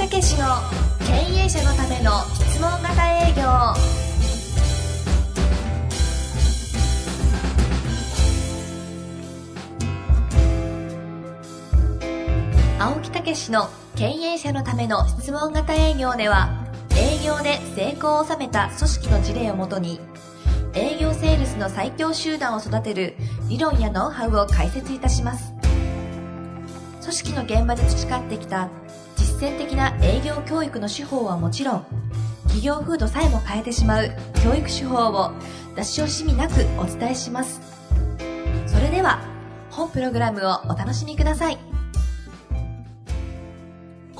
武史の経営者のための質問型営業青木武史の経営者のための質問型営業では営業で成功を収めた組織の事例をもとに営業セールスの最強集団を育てる理論やノウハウを解説いたします。組織の現場で培ってきた践的な営業教育の手法はもちろん企業風土さえも変えてしまう教育手法を出し惜しみなくお伝えします。それでは本プログラムをお楽しみください。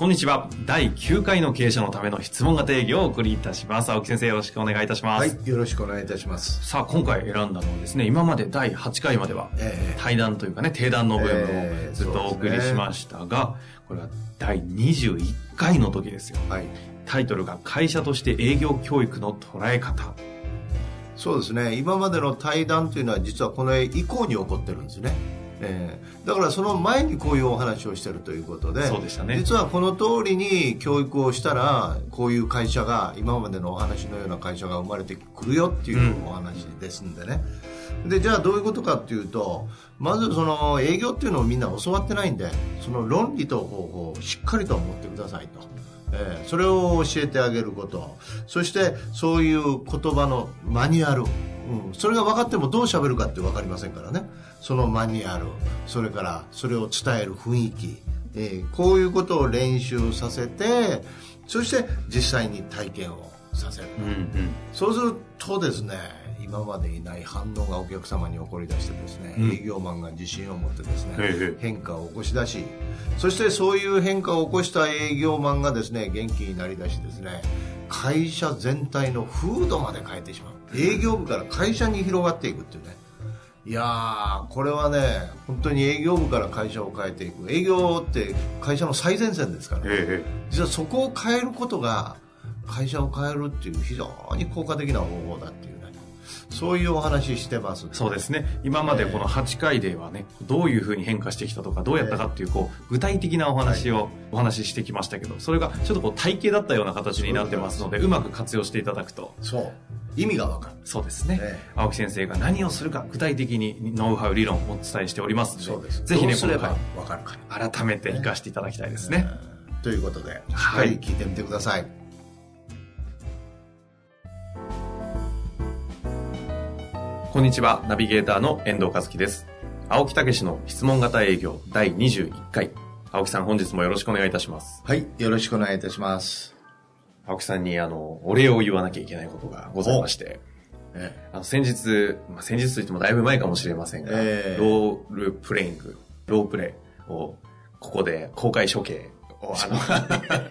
こんにちは。第9回の経営者のための質問型営業をお送りいたします。青木先生よろしくお願いいたします。はい、よろしくお願いいたします。さあ、今回選んだのはですね、今まで第8回までは、ええ対談というかね、定談の部分ええをずっとお送りしましたが、これは第21回の時ですよ。はい。タイトルが会社として営業教育の捉え方。そうですね。今までの対談というのは実はこの以降に起こってるんですね。えーだからその前にこういうお話をしてるということでそうでしたね。実はこの通りに教育をしたらこういう会社が今までのお話のような会社が生まれてくるよっていうお話ですんでね、でじゃあどういうことかっていうとまずその営業っていうのをみんな教わってないんでその論理と方法をしっかりと持ってくださいと。えーそれを教えてあげること。そしてそういう言葉のマニュアル、うん、それが分かってもどう喋るかって分かりませんからね。そのマニュアルそれからそれを伝える雰囲気、えーこういうことを練習させてそして実際に体験をさせる、うんうん。そうするとですね今までいない反応がお客様に起こり出してですね、うん。営業マンが自信を持ってですね、ええ変化を起こし出しそしてそういう変化を起こした営業マンがですね元気になりだしですね会社全体の風土まで変えてしまう営業部から会社に広がっていくっていうね。いやーこれはね本当に営業部から会社を変えていく。営業って会社の最前線ですから、ええ実はそこを変えることが会社を変えるっていう非常に効果的な方法だっていう。ねそういうお話してます。そうですね。今までこの8回ではね、どういうふうに変化してきたとか、どうやったかっていう、こう、具体的なお話をお話ししてきましたけど、それがちょっとこう体系だったような形になってますので、うまく活用していただくと、そう。意味がわかる。そうですね。ええ。青木先生が何をするか、具体的にノウハウ、理論をお伝えしておりますので、そうです。ぜひね、どうすれわかるか。回改めて活かしていただきたいですね。ということでしっかり聞いてみてください、こんにちは、ナビゲーターの遠藤和樹です。青木武の質問型営業第21回。青木さん、本日もよろしくお願いいたします。はいよろしくお願いいたします青木さんに、あの、お礼を言わなきゃいけないことがございまして、えあの、先日、まあ、先日といってもだいぶ前かもしれませんが、ええロールプレイング、ロープレイを、ここで公開処刑を、あの、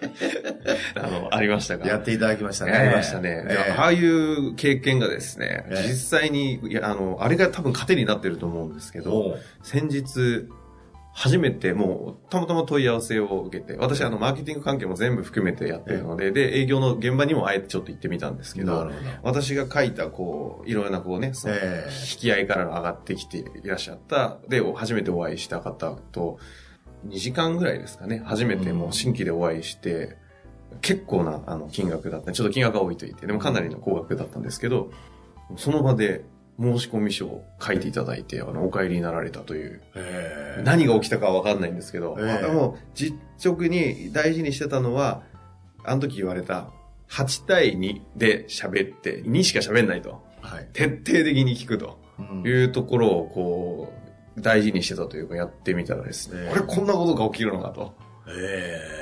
ありましたが。やっていただきましたね。やりましたね。ああいう経験がですね、ええ。実際に、いや、あの、あれが多分糧になってると思うんですけおどう、先日、初めてもう、たまたま問い合わせを受けて、私、あの、マーケティング関係も全部含めてやってるので、で、営業の現場にもあえてちょっと行ってみたんですけど、ど私が書いた、こう、いろいろな、こうね、そのええ。引き合いから上がってきていらっしゃった、で、初めてお会いした方と、2時間ぐらいですかね、初めてもう新規でお会いして、結構なあの金額だった。ちょっと金額が多いと言って、でもかなりの高額だったんですけど、その場で申し込み書を書いていただいて、あの、お帰りになられたという、ええ。何が起きたかはわかんないんですけど、ええ。あでも実直に大事にしてたのは、あの時言われた、8対2で喋って、2しか喋んないと。はい、徹底的に聞くと。うん。いうところを、こう、大事にしてたというか、やってみたらですね、ええ。あれこんなことが起きるのかと。え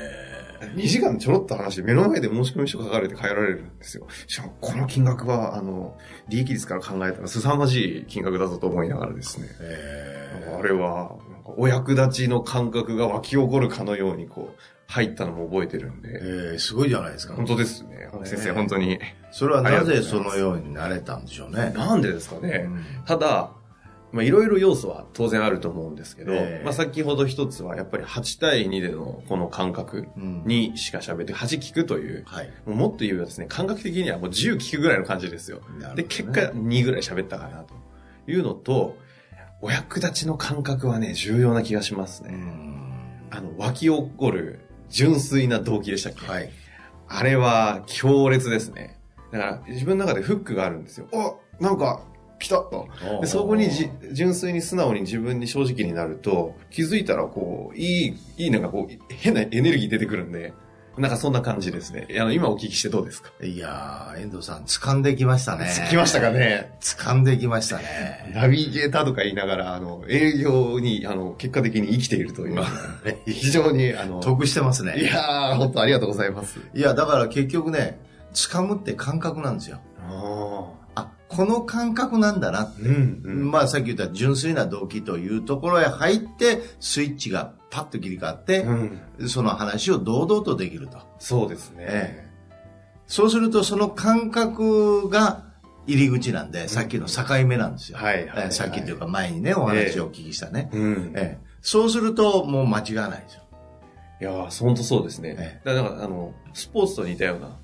2時間ちょろっと話して、目の前で申し込み書書かれて帰られるんですよ。しかも、この金額は、あの、利益率から考えたら凄まじい金額だぞと思いながらですね。ええあれは、なんかお役立ちの感覚が湧き起こるかのように、こう、入ったのも覚えてるんで。ええすごいじゃないですか本当ですね。先生、ええ本当に。それはなぜそのようになれたんでしょうねなんでですかね。うんただ、まあ、いろいろ要素は当然あると思うんですけど、ええまあ、先ほど一つはやっぱり8対2でのこの感覚うんにしか喋って、8聞くという、はいもうもっと言えばですね、感覚的にはもう10聞くぐらいの感じですよ。ね結果2ぐらい喋ったかなというのと、お役立ちの感覚はね、重要な気がしますね。うんあの、湧き起こる純粋な動機でしたっけ？はい。あれは強烈ですね。だから自分の中でフックがあるんですよ。あなんか来たと。でそこにじ純粋に素直に自分に正直になると、気づいたらこう、いい、いいなんかこう、変なエネルギー出てくるんで、なんかそんな感じですね。あの、今お聞きしてどうですか？いやー、遠藤さん、掴んできましたね。来ましたかね？掴んできましたね。ナビゲーターとか言いながら、あの、営業に、あの、結果的に生きているという、非常に、あの、得してますね。いやー、本当ありがとうございます。いや、だから結局ね、掴むって感覚なんですよ。この感覚なんだなって。うん、うん。まあさっき言った純粋な動機というところへ入って、スイッチがパッと切り替わって、うん。その話を堂々とできると。そうですね。えそうするとその感覚が入り口なんで、さっきの境目なんですよ。はいはいはいえーさっきというか前にね、お話をお聞きしたね。うん。ええそうするともう間違わないですよ。いやー、本当そうですね。えだから、あの、スポーツと似たような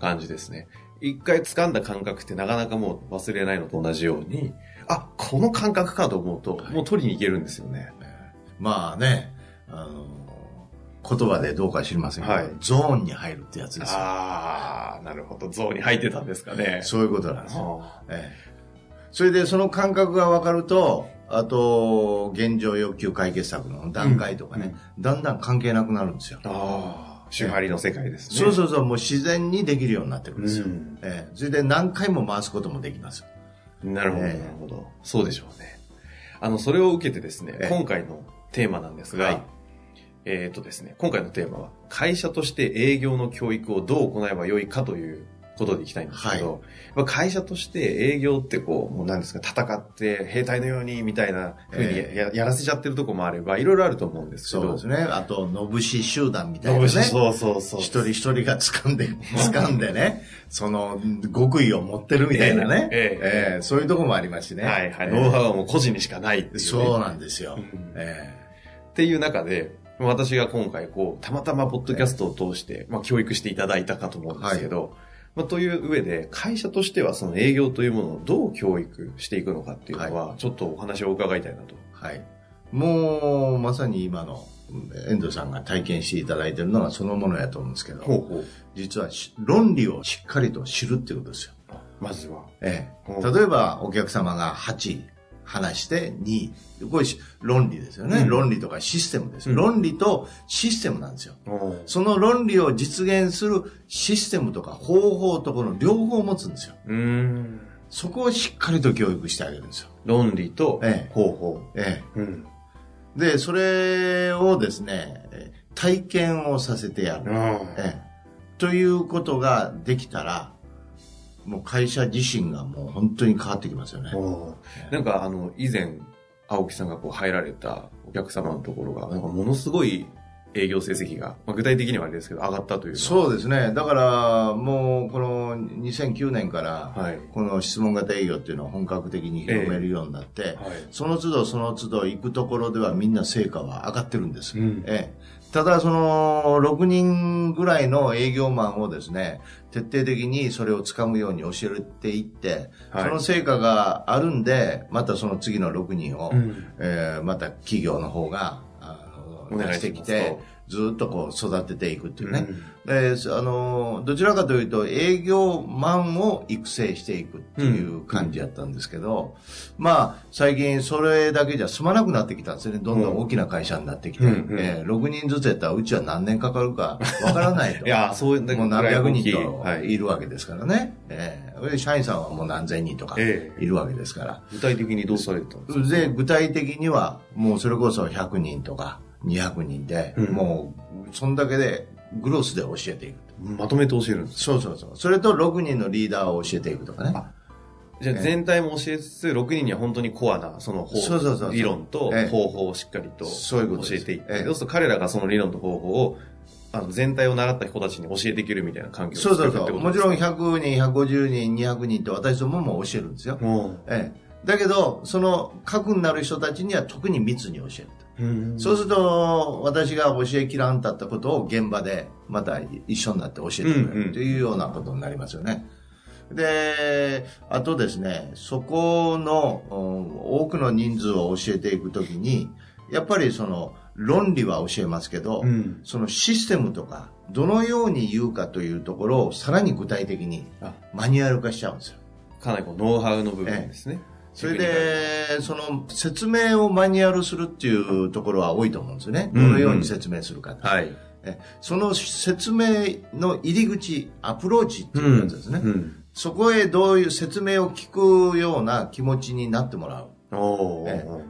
感じですね。一回掴んだ感覚ってなかなかもう忘れないのと同じように、あ、この感覚かと思うと、もう取りに行けるんですよね。まあね、あの言葉でどうか知りませんけど、はいゾーンに入るってやつですよ。あー、なるほど。ゾーンに入ってたんですかね。そういうことなんですよ。あええそれでその感覚が分かると、あと、現状要求解決策の段階とかね、だんだん関係なくなるんですよ。ーあー、手張りの世界ですね。そうそうそう、もう自然にできるようになってるんですよ。うんええそれで何回も回すこともできます。なるほど、なええるほど。そうでしょうね。あの、それを受けてですねええ、今回のテーマなんですが、はいえっ、とですね、今回のテーマは、会社として営業の教育をどう行えばよいかということでいきたいんですけど、まあ会社として営業ってこう、もう何ですか、戦って兵隊のようにみたいな風にや,や、やらせちゃってるとこもあれば、いろいろあると思うんですけど、そうですね。あと、のぶし集団みたいなね。そうそうそう。一人一人が掴んで、掴んでね、その、極意を持ってるみたいなね。えええええそういうとこもありますしね。はいはい。ええノウハウはもう個人にしかないっていう、ね。そうなんですよ。うんえっていう中で、私が今回こう、たまたまポッドキャストを通して、まあ教育していただいたかと思うんですけど、まあという上で、会社としてはその営業というものをどう教育していくのかっていうのは、ちょっとお話を伺いたいなと。えはい。もう、まさに今の、遠藤さんが体験していただいてるのはそのものやと思うんですけど、ほうほう。実はし論理をしっかりと知るっていうことですよ。まずは。ええうん例えば、お客様が8話して2。これし論理ですよね、うん論理とかシステムですよ、うん論理とシステムなんですよ。おその論理を実現するシステムとか方法とこの両方を持つんですよ。そこをしっかりと教育してあげるんですよ。論理とええ方法。えうん。え。で、それをですね、えー体験をさせてやる。ええ。ということができたら、もう会社自身がもう本当に変わってきますよね。おなんかあの、以前、青木さんがこう入られたお客様のところが、なんかものすごい営業成績が、まあ、具体的にはあれですけど、上がったというそうですね。だから、もう、この2009年から、はい。この質問型営業っていうのを本格的に広めるようになって、はい。その都度その都度行くところではみんな成果は上がってるんです。うんええ、ただ、その、6人ぐらいの営業マンをですね、徹底的にそれを掴むように教えていって、はい。その成果があるんで、またその次の6人を、うん。えーまた企業の方が、あの出してきてずっとこう育てていくっていうね。うん。であのどちらかというと営業マンを育成していくっていう感じやったんですけど、まあ最近それだけじゃ済まなくなってきたんですよね。どんどん大きな会社になってきて、うんうん。えー6人ずつやったらうちは何年かかるかわからないと。いやーそういうもう何百人とはい。いるわけですからね、えーで社員さんはもう何千人とかえいるわけですから、具体的にどうされたんですか？で具体的にはもうそれこそ100人とか200人で、うんもうそんだけでグロスで教えていくまとめて教えるんですそうそうそう。それと6人のリーダーを教えていくとかね。じゃあ全体も教えつつ、6人には本当にコアな、その方そうそうそう理論とええ方法をしっかりと教えていって、ええそうすると彼らがその理論と方法を、あの、全体を習った人たちに教えていけるみたいな環境をそうそうそう。もちろんですか？100人、150人、200人って私どもも教えるんですよ。もええ。だけど、その核になる人たちには特に密に教えると。そうすると、私が教えきらんだったことを現場でまた一緒になって教えてくれるというようなことになりますよね。で、あとですね、そこのうん多くの人数を教えていくときに、やっぱりその、論理は教えますけど、うんそのシステムとか、どのように言うかというところをさらに具体的にあマニュアル化しちゃうんですよ。かなりこうノウハウの部分ですね。それで、その説明をマニュアルするっていうところは多いと思うんですよね。うんうんどのように説明するか。はい。えその説明の入り口、アプローチっていうやつですね。うん。そこへどういう説明を聞くような気持ちになってもらう。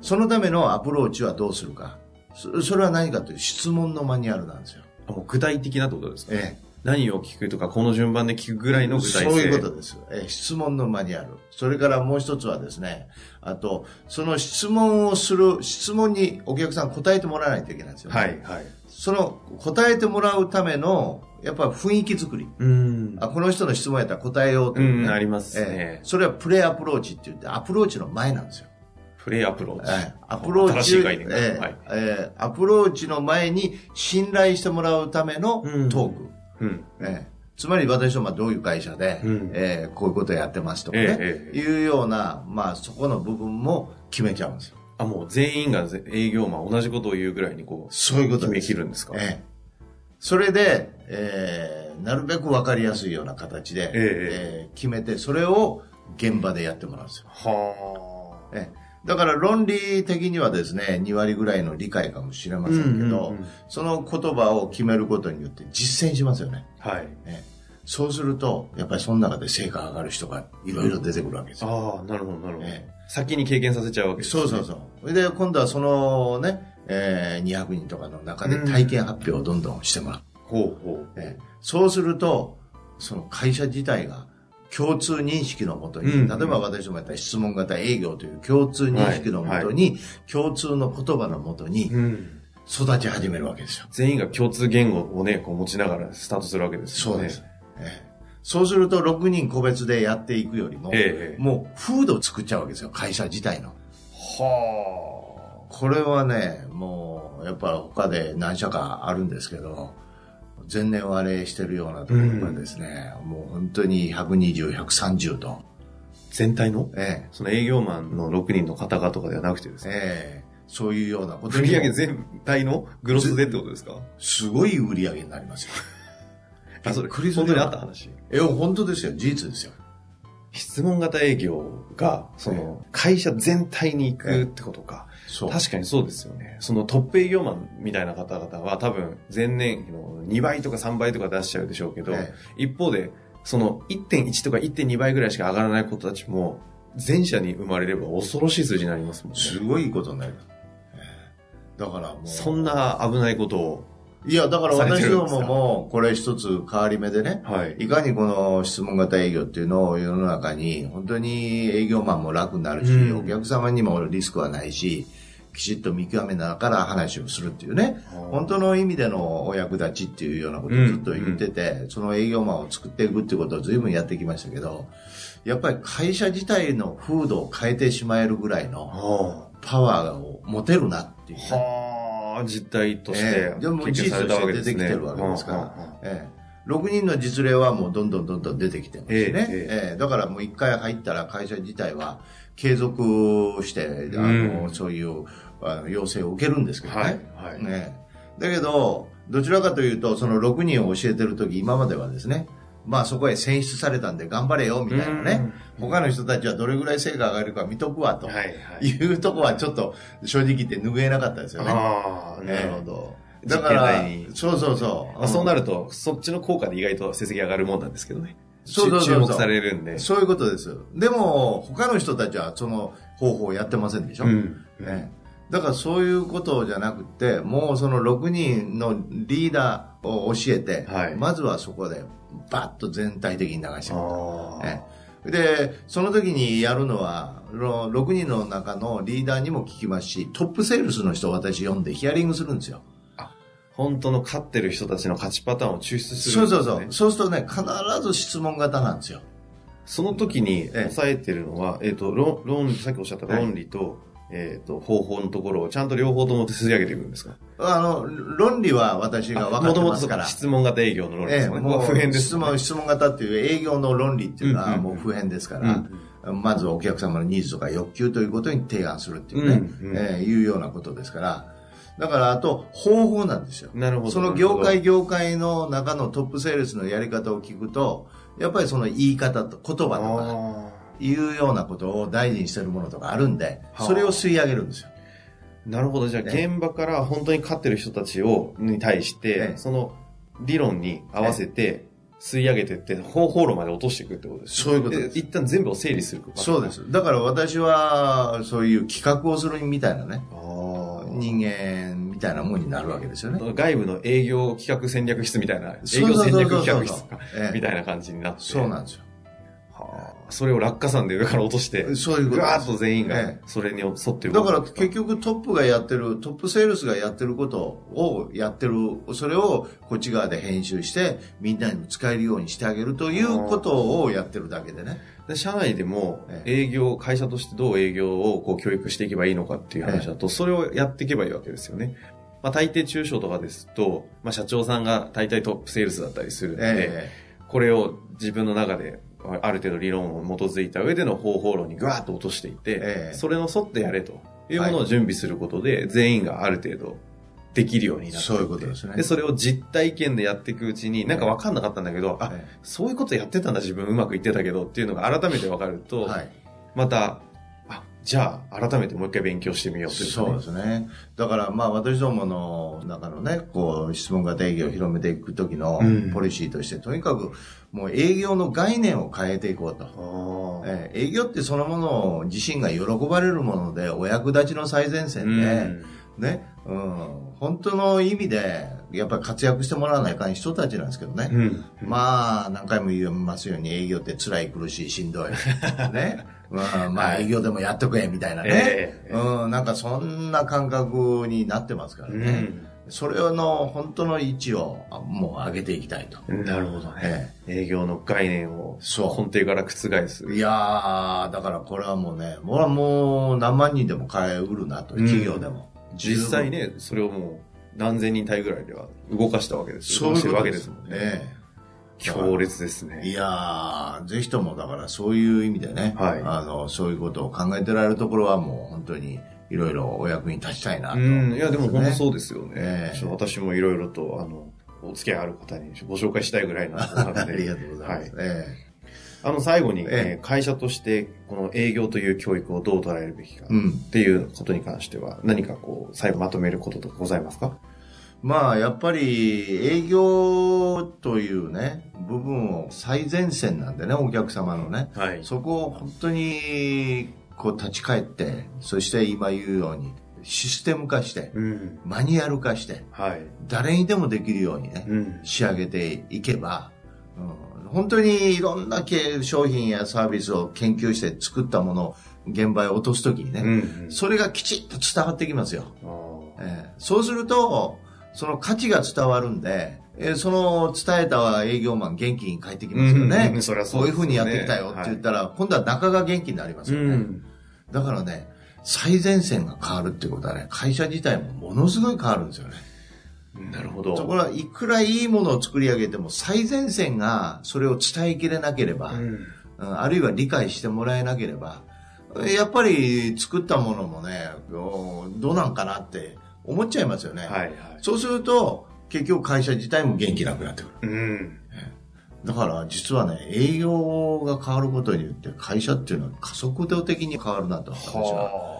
そのためのアプローチはどうするか。そそれは何かという質問のマニュアルなんですよ。具体的なってことですか？え何を聞くとか、この順番で聞くぐらいの具体性。そういうことです。え質問のマニュアル。それからもう一つはですね、あと、その質問をする、質問にお客さん答えてもらわないといけないんですよ、ね。はい、はい。その答えてもらうための、やっぱ雰囲気作り。うん。あこの人の質問やったら答えようというね、うんありますねええそれはプレアプローチって言って、アプローチの前なんですよ。プレアプローチ。ええアプローチ、新しい概念が。ええはい。ええアプローチの前に信頼してもらうためのうんトーク。うん。ええつまり私はまあどういう会社で、うんええこういうことやってますとかね、ええいうような、まあそこの部分も決めちゃうんですよ。あ、もう全員がぜ営業マン同じことを言うぐらいにこう、そういうこと決めです。切るんですか？ええそれで、ええなるべくわかりやすいような形で、えええ決めて、それを現場でやってもらうんですよ。はあ。ええだから論理的にはですね、2割ぐらいの理解かもしれませんけど、うんうんうんその言葉を決めることによって実践しますよね。はい。ええそうすると、やっぱりその中で成果が上がる人がいろいろ出てくるわけですよ。ああ、なるほど、なるほど。え先に経験させちゃうわけですね。そうそうそう。それで今度はそのね、えー200人とかの中で体験発表をどんどんしてもらう。ほうほう。ええそうすると、その会社自体が共通認識のもとに、うん例えば私どもやったら質問型営業という共通認識のもとに、共通の言葉のもとにうん。育ち始めるわけですよ。全員が共通言語をね、こう持ちながらスタートするわけですよね。そうです。ええそうすると6人個別でやっていくよりも、ええもう風土を作っちゃうわけですよ、会社自体の。はこれはね、もう、やっぱ他で何社かあるんですけど、前年割れしてるようなところがですね、もう本当に120、130と、全体の？えその営業マンの6人の方々とかではなくてですえね。ええそういうようなことに売上全体の？グロスでってことですか？すごい売り上げになりますよ。あ、それ、本当にあった話？え、本当ですよ、事実ですよ。質問型営業が、その、会社全体に行くってことか。確かにそうですよね。そのトップ営業マンみたいな方々は多分前年比の2倍とか3倍とか出しちゃうでしょうけど、え一方で、その1.1とか1.2倍ぐらいしか上がらない子たちも、前者に生まれれば恐ろしい数字になりますもんね。すごいことになります。ええだからもう。そんな危ないことを、いや、だから私どもも、これ一つ変わり目でね、はい。いかにこの質問型営業っていうのを世の中に、本当に営業マンも楽になるし、うんお客様にもリスクはないし、きちっと見極めながら話をするっていうね、本当の意味でのお役立ちっていうようなことをずっと言ってて、その営業マンを作っていくっていうことを随分やってきましたけど、やっぱり会社自体の風土を変えてしまえるぐらいのはパワーを持てるなっていうね、あ、はあ、実態としてええ。でも。事実として出てきてるわけですから。はあはあはあええ、6人の実例はもうどんどんどんどん出てきてますね。ええええ。えだからもう1回入ったら会社自体は継続して、あの、うん。そういうあの要請を受けるんですけどね。はいはいねだけど、どちらかというと、その6人を教えてるとき、今まではですね、まあそこへ選出されたんで頑張れよ、みたいなね。他の人たちはどれぐらい成果が上がるか見とくわ、とはいはい。いうとこはちょっと正直言って拭えなかったですよね。ああ、なるほど。ど。だからそうそうそう。まあ、そうなると、そっちの効果で意外と成績上がるもんなんですけどね。そうそうそうそう注目されるんで。そういうことです。でも、他の人たちはその方法をやってませんでしょ。うん。ね、だからそういうことじゃなくて、もうその6人のリーダーを教えて、はいまずはそこでバッと全体的に流してもらうで、その時にやるのは、の6人の中のリーダーにも聞きますし、トップセールスの人を私読んでヒアリングするんですよ。本当の勝ってる人たちの勝ちパターンを抽出するそう。そうそう。そうするとね、必ず質問型なんですよ。その時にええ抑えてるのは、えっ、と、論、論理、さっきおっしゃった論理と、えっ、と、方法のところをちゃんと両方とも吸い上げていくんですか？あの、論理は私が分かってもともとますから。質問型営業の論理ええ、ですね。もう普遍です、質問、質問型っていう営業の論理っていうのはもう普遍ですかうら、んまずお客様のニーズとか欲求ということに提案するっていうね、うんうんええいうようなことですから、だからあと方法なんですよ。なるほど。その業界業界の中のトップセールスのやり方を聞くと、やっぱりその言い方と言葉とか、いうようなことを大事にしてるものとかあるんで、それを吸い上げるんですよ。なるほど。じゃあ、現場から本当に勝ってる人たちを、に対して、その理論に合わせて、吸い上げてって、方法論まで落としていくってことです、ね、そういうことです。一旦全部を整理する。そうです。だから私は、そういう企画をするみたいなね。人間みたいなもんになるわけですよね。外部の営業企画戦略室みたいな、営業戦略企画室みたいな感じになって。そうなんですよ。それを落下山で上から落として、そういうこと。ガーッと全員が、それに沿ってだから結局トップがやってる、トップセールスがやってることをやってる、それをこっち側で編集して、みんなにも使えるようにしてあげるということをやってるだけでね。で社内でも営業、会社としてどう営業をこう教育していけばいいのかっていう話だと、それをやっていけばいいわけですよね。まあ、大抵中小とかですと、まあ、社長さんが大体トップセールスだったりするので、これを自分の中である程度理論を基づいた上での方法論にぐわっと落としていて、えー、それの沿ってやれというものを準備することで、はい、全員がある程度できるようになってそういうことですね。で、それを実体験でやっていくうちに、なんか分かんなかったんだけど、あ、そういうことやってたんだ、自分うまくいってたけどっていうのが改めて分かると、はい、また、じゃあ、改めてもう一回勉強してみようという、ね、そうですね。だから、まあ、私どもの中のね、こう、質問型営業を広めていくときのポリシーとして、うん、とにかく、もう営業の概念を変えていこうと。えー、営業ってそのものを自身が喜ばれるもので、お役立ちの最前線で、うんね、うん、本当の意味で、やっぱり活躍してもらわないかん人たちなんですけどね。うん、まあ、何回も言いますように営業って辛い苦しいしんどい。ね。まあ、まあ営業でもやっとくれ、みたいなね、えー、うん。なんかそんな感覚になってますからね。うんそれの本当の位置をもう上げていきたいと。なるほどね。営業の概念を根底から覆す。いやー、だからこれはもうね、もうもう何万人でも買えうるなと、企業でも。実際ね、それをもう何千人単位ぐらいでは動かしたわけですそうしてるわけですもんね。強烈ですね。いやー、ぜひともだからそういう意味でね、はい、あの、そういうことを考えてられるところはもう本当にいろいろお役に立ちたいなと、ね、うん、いやでも本当そうですよね。えー、私もいろいろと、あの、お付き合いある方にご紹介したいぐらいなので。ありがとうございます。はい、えーあの、最後に、えー、会社として、この営業という教育をどう捉えるべきかっていうことに関しては、何かこう、最後まとめることとかございますか？まあ、やっぱり営業というね、部分を最前線なんでね、お客様のね。はい、そこを本当に、こう立ち返って、そして今言うように、システム化して、うん、マニュアル化して、はい、誰にでもできるようにね、うん、仕上げていけば、うん、本当にいろんな商品やサービスを研究して作ったものを現場へ落とすときにね、うんうん、それがきちっと伝わってきますよ。えー、そうすると、その価値が伝わるんで、えー、その伝えた営業マン元気に帰ってきますよね。うん、そりゃそう、ね、こういうふうにやってきたよって言ったら、はい、今度は中が元気になりますよね。うん、だからね、最前線が変わるってことはね、会社自体もものすごい変わるんですよね。なるほど。ところが、いくらいいものを作り上げても、最前線がそれを伝えきれなければ、うん、あるいは理解してもらえなければ、やっぱり作ったものもね、どうなんかなって思っちゃいますよね。はいはい、そうすると、結局会社自体も元気なくなってくる。うん、だから実はね、営業が変わることによって会社っていうのは加速度的に変わるなと、私は。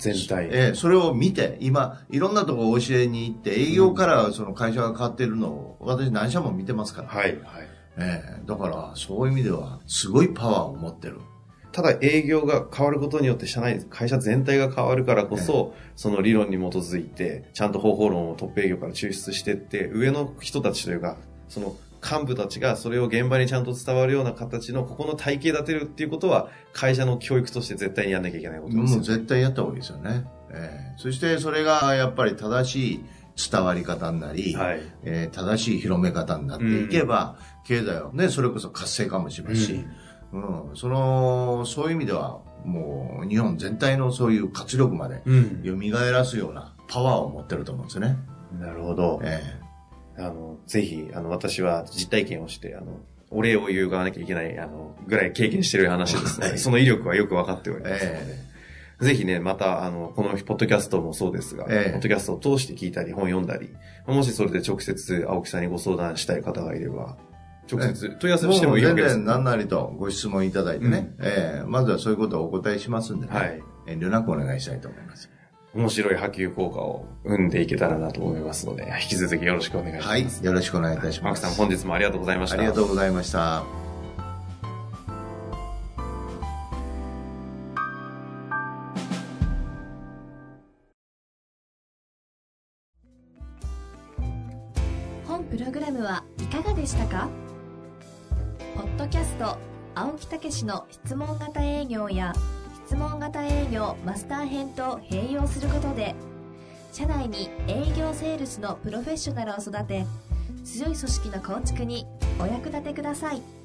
全体。ええ、それを見て、今、いろんなところ教えに行って、営業からその会社が変わっているのを、私何社も見てますから。はい、はい。ええ、だから、そういう意味では、すごいパワーを持ってる。ただ営業が変わることによって社内、会社全体が変わるからこそ、その理論に基づいて、ちゃんと方法論をトップ営業から抽出していって、上の人たちというか、その幹部たちがそれを現場にちゃんと伝わるような形のここの体系立てるっていうことは、会社の教育として絶対にやんなきゃいけないことです、ね。もう絶対やった方がいいですよね。えー、そしてそれがやっぱり正しい伝わり方になり、はい、えー、正しい広め方になっていけば、うん、経済はね、それこそ活性化もしますし、うんうん、その、そういう意味では、もう日本全体のそういう活力まで蘇らすようなパワーを持ってると思うんですよね。なるほど。ええ。あの、ぜひ、あの、私は実体験をして、あの、お礼を言うがなきゃいけない、あの、ぐらい経験してる話ですね。その威力はよく分かっておりますので。えぜひね、また、あの、このポッドキャストもそうですが、ええポッドキャストを通して聞いたり、本読んだり、もしそれで直接青木さんにご相談したい方がいれば、直接問い合わせしてもいいわ全けです然何なりとご質問いただいてね、ええまずはそういうことをお答えしますんでね、はい。遠慮なくお願いしたいと思います。面白い波及効果を生んでいけたらなと思いますので、引き続きよろしくお願いします。はい、よろしくお願いいたします。マークさん、本日もありがとうございました。ありがとうございました。マスター編と併用することで社内に営業セールスのプロフェッショナルを育て強い組織の構築にお役立てください。